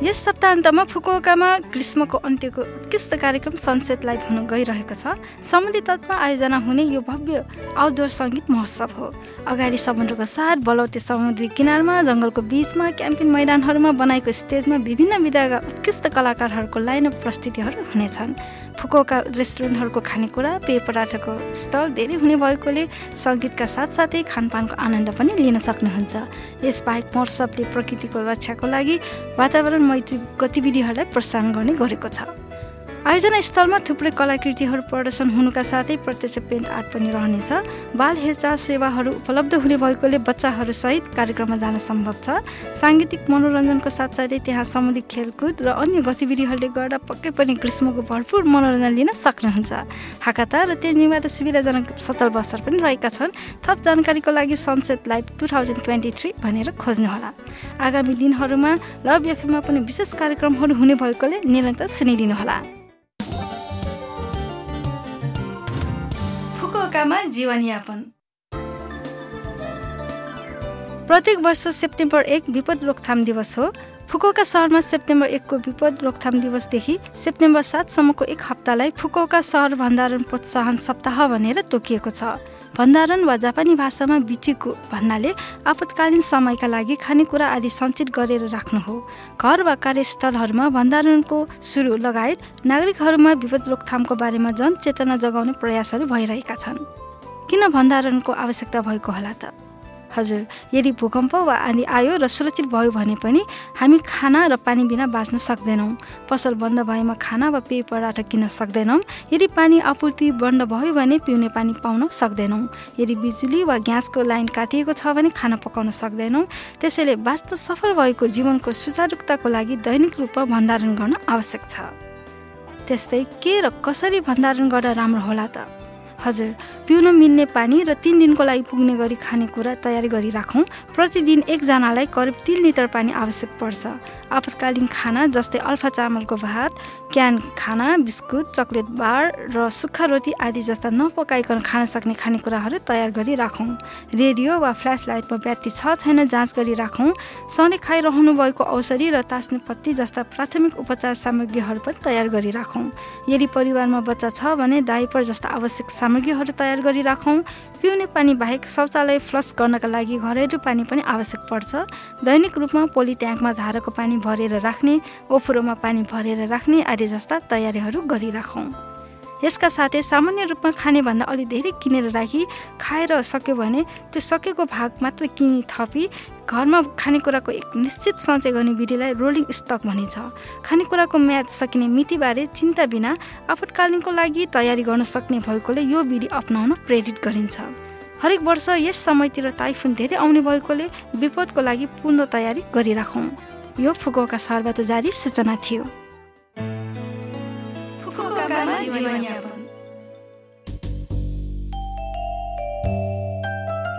यस सप्ताहन्तमा फुकुओकामा ग्रीष्मको अन्त्यको उत्कृष्ट कार्यक्रम सनसेट लाइभ हुन गइरहेको छ। समुद्री तटमा आयोजना हुने यो भव्य आउटडोर सङ्गीत महोत्सव हो। अगाडि समुद्रको साथ बलौटे समुद्री किनारमा जङ्गलको बिचमा क्याम्पिङ मैदानहरूमा बनाएको स्टेजमा विभिन्न विधाका उत्कृष्ट कलाकारहरूको लाइनअप प्रस्तुतिहरू हुनेछन्। फुकुओका रेस्टुरेन्टहरूको खानेकुरा पेय पदार्थको स्टल धेरै हुने भएकोले सङ्गीतका साथसाथै खानपानको आनन्द पनि लिन सक्नुहुन्छ। यसबाहेक महोत्सवले प्रकृतिको रक्षाको लागि वातावरण मैत्री गतिविधिहरूलाई प्रोत्साहन गर्ने गरेको छ। आयोजना स्थलमा थुप्रै कलाकृतिहरू प्रदर्शन हुनुका साथै प्रत्यक्ष पेन्ट आर्ट पनि रहनेछ। बाल हेरचाह सेवाहरू उपलब्ध हुने भएकोले बच्चाहरूसहित कार्यक्रममा जान सम्भव छ। साङ्गीतिक मनोरञ्जनको साथसाथै त्यहाँ सामुदायिक खेलकुद र अन्य गतिविधिहरूले गर्दा पक्कै पनि ग्रीष्मको भरपुर मनोरञ्जन लिन सक्नुहुन्छ। हाकाता र त्यहाँनिर सुविधाजनक सतल बसर पनि रहेका छन्। थप जानकारीको लागि sunset live two thousand twenty three भनेर खोज्नुहोला। आगामी दिनहरूमा लभ एफएममा पनि विशेष कार्यक्रमहरू हुने भएकोले निरन्तर सुनिदिनुहोला। फुकुओकामा जीवनयापन। प्रत्येक वर्ष सेप्टेम्बर एक विपद रोकथाम दिवस हो। फुकुओका सहरमा सेप्टेम्बर एकको विपद रोकथाम दिवसदेखि सेप्टेम्बर सातसम्मको एक हप्तालाई फुकुओका सहर भण्डारण प्रोत्साहन सप्ताह भनेर तोकिएको छ। भण्डारण वा जापानी भाषामा बिचिकु भन्नाले आपतकालीन समयका लागि खानेकुरा आदि सञ्चित गरेर राख्नु हो। घर वा कार्यस्थलहरूमा भण्डारणको सुरु लगायत नागरिकहरूमा विपद रोकथामको बारेमा जनचेतना जगाउने प्रयासहरू भइरहेका छन्। किन भण्डारणको आवश्यकता भएको होला त? हजुर यदि भूकम्प वा आदि आयो र सुरक्षित भयो भने पनि हामी खाना र पानी बिना बाँच्न सक्दैनौँ। पसल बन्द भएमा खाना वा पेय पदार्थ किन्न सक्दैनौँ। यदि पानी आपूर्ति बन्द भयो भने पिउने पानी पाउन सक्दैनौँ। यदि बिजुली वा ग्यासको लाइन काटिएको छ भने खाना पकाउन सक्दैनौँ। त्यसैले वास्तव सफल भएको जीवनको सुचारुकताको लागि दैनिक रूपमा भण्डारण गर्न आवश्यक छ। त्यस्तै के र कसरी भण्डारण गर्दा राम्रो होला त? हजुर पिउन मिल्ने पानी र तिन दिनको लागि पुग्ने गरी खानेकुरा तयारी गरिराखौँ। प्रतिदिन एकजनालाई करिब तिन लिटर पानी आवश्यक पर्छ। आपतकालीन खाना जस्तै अल्फा चामलको भात क्यान खाना बिस्कुट चक्लेट बार र सुक्खा रोटी आदि जस्ता नपकाइकन खान सक्ने खानेकुराहरू तयार गरी राखौँ रेडियो वा फ्ल्यास लाइटमा ब्याट्री छ छैन जाँच गरी राखौँ सधैँ खाइरहनु भएको औषधि र तास्ने पत्ती जस्ता प्राथमिक उपचार सामग्रीहरू पनि तयार गरी राखौँ यदि परिवारमा बच्चा छ भने डाइपर जस्ता आवश्यक सामग्रीहरू तयार गरी राखौँ पिउने पानी बाहेक शौचालय फ्लस गर्नका लागि घरेलु पानी पनि आवश्यक पर्छ। दैनिक रूपमा पोली ट्याङ्कमा धाराको पानी भरेर राख्ने ओफुरोमा पानी भरेर राख्ने आदि जस्ता तयारीहरू गरिराखौँ। यसका साथै सामान्य रूपमा खानेभन्दा अलि धेरै किनेर राखी खाएर सक्यो भने त्यो सकेको भाग मात्र किनी थपी घरमा खानेकुराको एक निश्चित सञ्चय गर्ने विधिलाई रोलिङ स्टक भनिन्छ। खानेकुराको म्याद सकिने मितिबारे चिन्ता बिना आपतकालीनको लागि तयारी गर्न सक्ने भएकोले यो विधि अप्नाउन प्रेरित गरिन्छ। हरेक वर्ष यस समयतिर ताइफुन धेरै आउने भएकोले विपदको लागि पूर्ण तयारी गरिराखौँ। यो फुकुका सहरबाट जारी सूचना थियो।